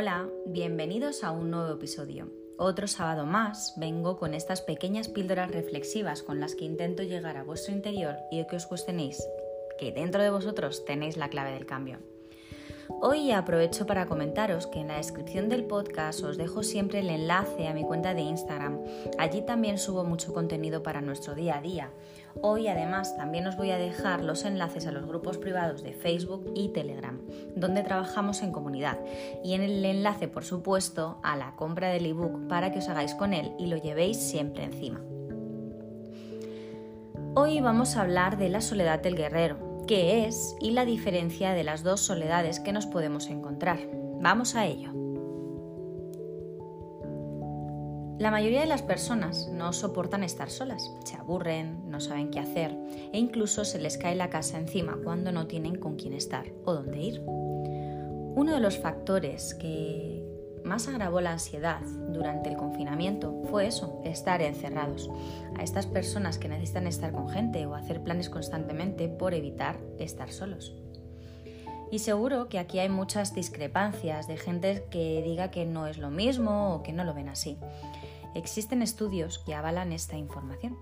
Hola, bienvenidos a un nuevo episodio. Otro sábado más vengo con estas pequeñas píldoras reflexivas con las que intento llegar a vuestro interior y que os cuestionéis que dentro de vosotros tenéis la clave del cambio. Hoy aprovecho para comentaros que en la descripción del podcast os dejo siempre el enlace a mi cuenta de Instagram. Allí también subo mucho contenido para nuestro día a día. Hoy además también os voy a dejar los enlaces a los grupos privados de Facebook y Telegram, donde trabajamos en comunidad. Y en el enlace, por supuesto, a la compra del ebook para que os hagáis con él y lo llevéis siempre encima. Hoy vamos a hablar de la soledad del guerrero qué es y la diferencia de las dos soledades que nos podemos encontrar. Vamos a ello. La mayoría de las personas no soportan estar solas, se aburren, no saben qué hacer e incluso se les cae la casa encima cuando no tienen con quién estar o dónde ir. Uno de los factores que más agravó la ansiedad durante el confinamiento fue eso, estar encerrados. A estas personas que necesitan estar con gente o hacer planes constantemente por evitar estar solos. Y seguro que aquí hay muchas discrepancias de gente que diga que no es lo mismo o que no lo ven así. Existen estudios que avalan esta información.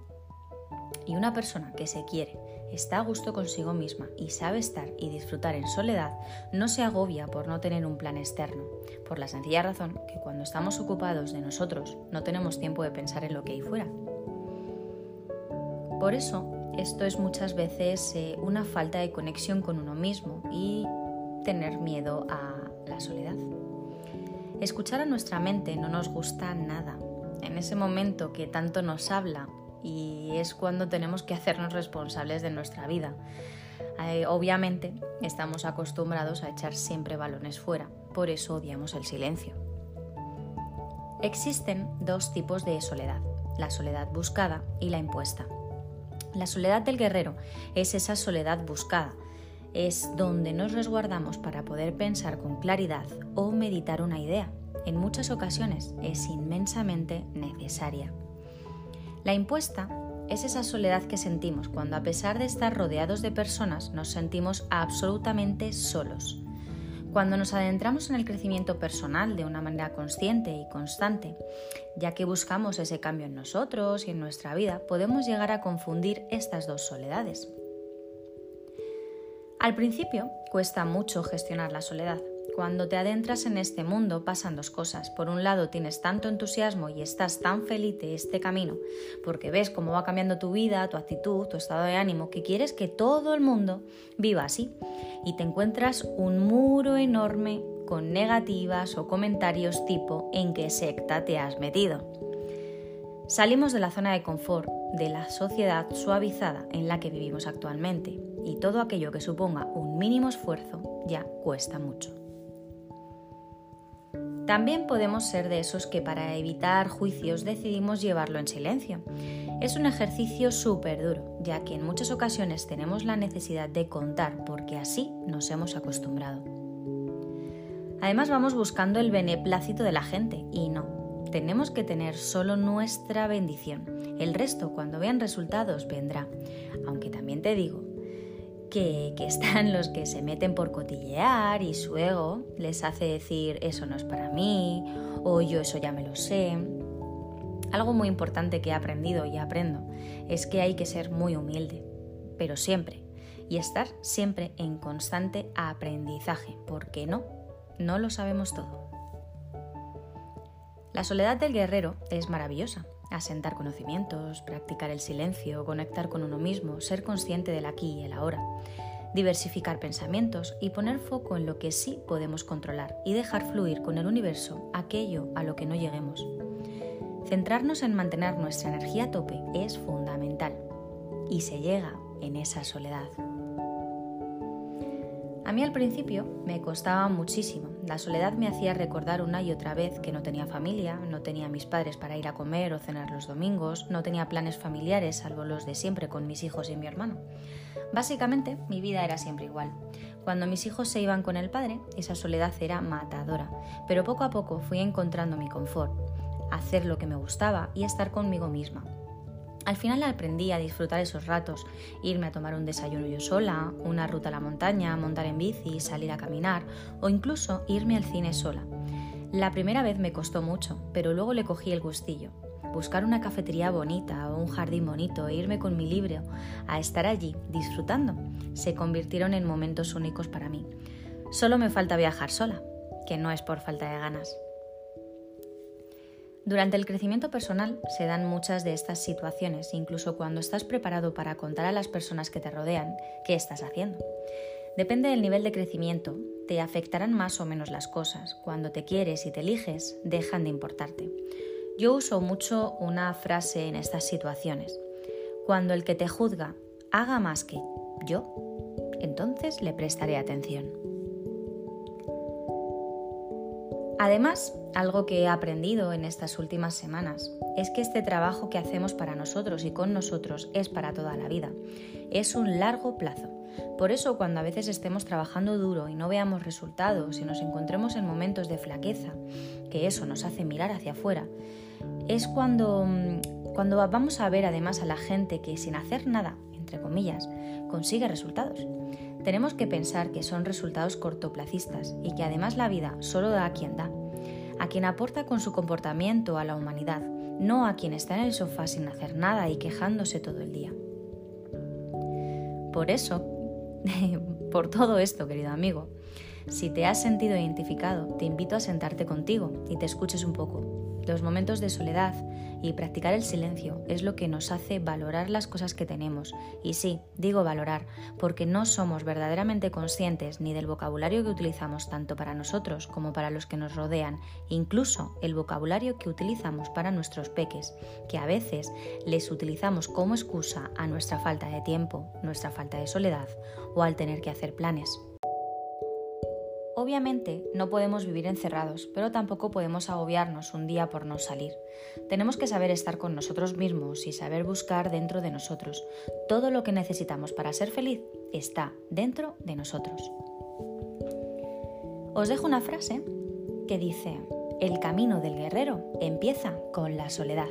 Y una persona que se quiere, está a gusto consigo misma y sabe estar y disfrutar en soledad, no se agobia por no tener un plan externo, por la sencilla razón que cuando estamos ocupados de nosotros no tenemos tiempo de pensar en lo que hay fuera. Por eso, esto es muchas veces eh, una falta de conexión con uno mismo y tener miedo a la soledad. Escuchar a nuestra mente no nos gusta nada. En ese momento que tanto nos habla y es cuando tenemos que hacernos responsables de nuestra vida. Eh, obviamente estamos acostumbrados a echar siempre balones fuera, por eso odiamos el silencio. Existen dos tipos de soledad, la soledad buscada y la impuesta. La soledad del guerrero es esa soledad buscada, es donde nos resguardamos para poder pensar con claridad o meditar una idea. En muchas ocasiones es inmensamente necesaria. La impuesta es esa soledad que sentimos cuando a pesar de estar rodeados de personas nos sentimos absolutamente solos. Cuando nos adentramos en el crecimiento personal de una manera consciente y constante, ya que buscamos ese cambio en nosotros y en nuestra vida, podemos llegar a confundir estas dos soledades. Al principio cuesta mucho gestionar la soledad, cuando te adentras en este mundo pasan dos cosas. Por un lado tienes tanto entusiasmo y estás tan feliz de este camino, porque ves cómo va cambiando tu vida, tu actitud, tu estado de ánimo, que quieres que todo el mundo viva así. Y te encuentras un muro enorme con negativas o comentarios tipo en qué secta te has metido. Salimos de la zona de confort, de la sociedad suavizada en la que vivimos actualmente, y todo aquello que suponga un mínimo esfuerzo ya cuesta mucho. También podemos ser de esos que para evitar juicios decidimos llevarlo en silencio. Es un ejercicio súper duro, ya que en muchas ocasiones tenemos la necesidad de contar porque así nos hemos acostumbrado. Además vamos buscando el beneplácito de la gente y no, tenemos que tener solo nuestra bendición. El resto, cuando vean resultados, vendrá. Aunque también te digo que, están los que se meten por cotillear y su ego les hace decir eso no es para mí o yo eso ya me lo sé. Algo muy importante que he aprendido y aprendo es que hay que ser muy humilde, pero siempre, y estar siempre en constante aprendizaje, porque no, no lo sabemos todo. La soledad del guerrero es maravillosa asentar conocimientos, practicar el silencio, conectar con uno mismo, ser consciente del aquí y el ahora, diversificar pensamientos y poner foco en lo que sí podemos controlar y dejar fluir con el universo aquello a lo que no lleguemos. Centrarnos en mantener nuestra energía a tope es fundamental y se llega en esa soledad. A mí al principio me costaba muchísimo. La soledad me hacía recordar una y otra vez que no tenía familia, no tenía mis padres para ir a comer o cenar los domingos, no tenía planes familiares salvo los de siempre con mis hijos y mi hermano. Básicamente mi vida era siempre igual. Cuando mis hijos se iban con el padre, esa soledad era matadora, pero poco a poco fui encontrando mi confort, hacer lo que me gustaba y estar conmigo misma. Al final aprendí a disfrutar esos ratos, irme a tomar un desayuno yo sola, una ruta a la montaña, montar en bici, salir a caminar o incluso irme al cine sola. La primera vez me costó mucho, pero luego le cogí el gustillo. Buscar una cafetería bonita o un jardín bonito e irme con mi libro a estar allí disfrutando se convirtieron en momentos únicos para mí. Solo me falta viajar sola, que no es por falta de ganas. Durante el crecimiento personal se dan muchas de estas situaciones, incluso cuando estás preparado para contar a las personas que te rodean qué estás haciendo. Depende del nivel de crecimiento, te afectarán más o menos las cosas. Cuando te quieres y te eliges, dejan de importarte. Yo uso mucho una frase en estas situaciones. Cuando el que te juzga haga más que yo, entonces le prestaré atención. Además, algo que he aprendido en estas últimas semanas es que este trabajo que hacemos para nosotros y con nosotros es para toda la vida. Es un largo plazo. Por eso cuando a veces estemos trabajando duro y no veamos resultados y nos encontremos en momentos de flaqueza, que eso nos hace mirar hacia afuera, es cuando, mm, cuando vamos a ver además a la gente que sin hacer nada, entre comillas, consigue resultados. Tenemos que pensar que son resultados cortoplacistas y que además la vida solo da a quien da, a quien aporta con su comportamiento a la humanidad, no a quien está en el sofá sin hacer nada y quejándose todo el día. Por eso, por todo esto, querido amigo, si te has sentido identificado, te invito a sentarte contigo y te escuches un poco. Los momentos de soledad y practicar el silencio es lo que nos hace valorar las cosas que tenemos. Y sí, digo valorar, porque no somos verdaderamente conscientes ni del vocabulario que utilizamos tanto para nosotros como para los que nos rodean, incluso el vocabulario que utilizamos para nuestros peques, que a veces les utilizamos como excusa a nuestra falta de tiempo, nuestra falta de soledad o al tener que hacer planes. Obviamente no podemos vivir encerrados, pero tampoco podemos agobiarnos un día por no salir. Tenemos que saber estar con nosotros mismos y saber buscar dentro de nosotros. Todo lo que necesitamos para ser feliz está dentro de nosotros. Os dejo una frase que dice, el camino del guerrero empieza con la soledad.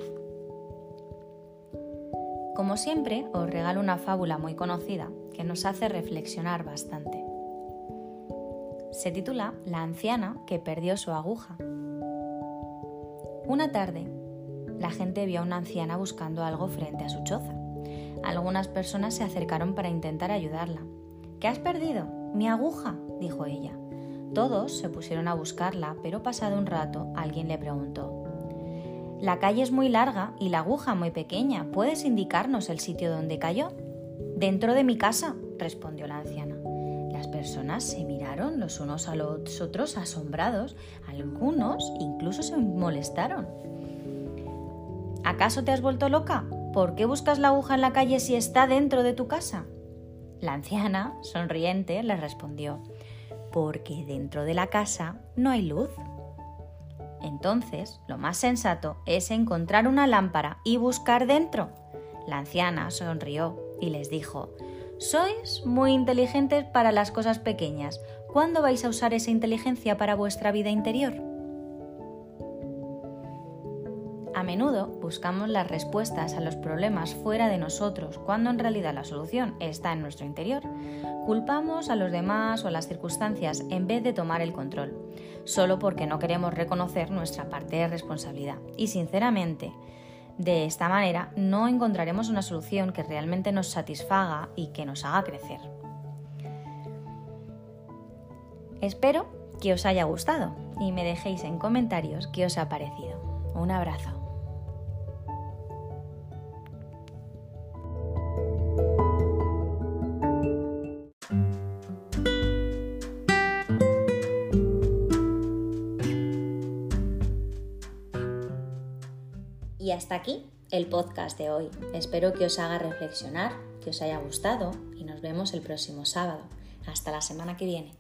Como siempre, os regalo una fábula muy conocida que nos hace reflexionar bastante se titula La anciana que perdió su aguja. Una tarde, la gente vio a una anciana buscando algo frente a su choza. Algunas personas se acercaron para intentar ayudarla. ¿Qué has perdido? Mi aguja, dijo ella. Todos se pusieron a buscarla, pero pasado un rato alguien le preguntó La calle es muy larga y la aguja muy pequeña. ¿Puedes indicarnos el sitio donde cayó? Dentro de mi casa, respondió la anciana personas se miraron los unos a los otros asombrados, algunos incluso se molestaron. ¿Acaso te has vuelto loca? ¿Por qué buscas la aguja en la calle si está dentro de tu casa? La anciana, sonriente, le respondió, porque dentro de la casa no hay luz. Entonces, lo más sensato es encontrar una lámpara y buscar dentro. La anciana sonrió y les dijo, sois muy inteligentes para las cosas pequeñas. ¿Cuándo vais a usar esa inteligencia para vuestra vida interior? A menudo buscamos las respuestas a los problemas fuera de nosotros, cuando en realidad la solución está en nuestro interior. Culpamos a los demás o a las circunstancias en vez de tomar el control, solo porque no queremos reconocer nuestra parte de responsabilidad. Y sinceramente, de esta manera no encontraremos una solución que realmente nos satisfaga y que nos haga crecer. Espero que os haya gustado y me dejéis en comentarios qué os ha parecido. Un abrazo. Y hasta aquí el podcast de hoy. Espero que os haga reflexionar, que os haya gustado y nos vemos el próximo sábado. Hasta la semana que viene.